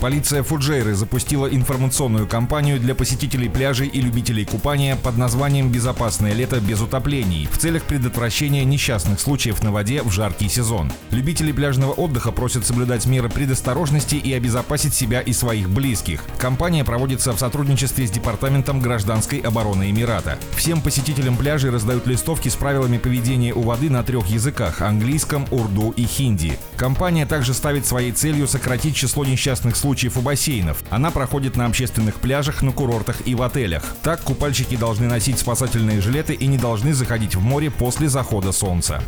Полиция Фуджейры запустила информационную кампанию для посетителей пляжей и любителей купания под названием «Безопасное лето без утоплений» в целях предотвращения несчастных случаев на воде в жаркий сезон. Любители пляжного отдыха просят соблюдать меры предосторожности и обезопасить себя и своих близких. Кампания проводится в сотрудничестве с Департаментом гражданской обороны Эмирата. Всем посетителям пляжей раздают листовки с правилами поведения у воды на трех языках – английском, урду и хинди. Компания также ставит своей целью сократить число несчастных случаев случаев у бассейнов. Она проходит на общественных пляжах, на курортах и в отелях. Так купальщики должны носить спасательные жилеты и не должны заходить в море после захода солнца.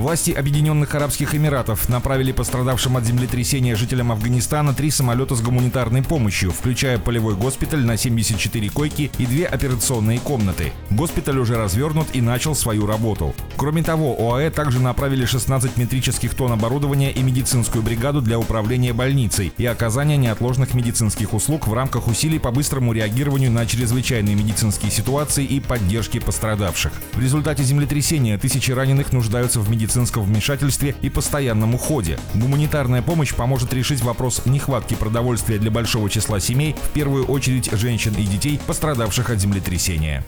Власти Объединенных Арабских Эмиратов направили пострадавшим от землетрясения жителям Афганистана три самолета с гуманитарной помощью, включая полевой госпиталь на 74 койки и две операционные комнаты. Госпиталь уже развернут и начал свою работу. Кроме того, ОАЭ также направили 16 метрических тонн оборудования и медицинскую бригаду для управления больницей и оказания неотложных медицинских услуг в рамках усилий по быстрому реагированию на чрезвычайные медицинские ситуации и поддержке пострадавших. В результате землетрясения тысячи раненых нуждаются в медицинском медицинском вмешательстве и постоянном уходе. Гуманитарная помощь поможет решить вопрос нехватки продовольствия для большого числа семей, в первую очередь женщин и детей, пострадавших от землетрясения.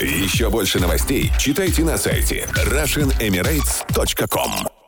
Еще больше новостей читайте на сайте RussianEmirates.com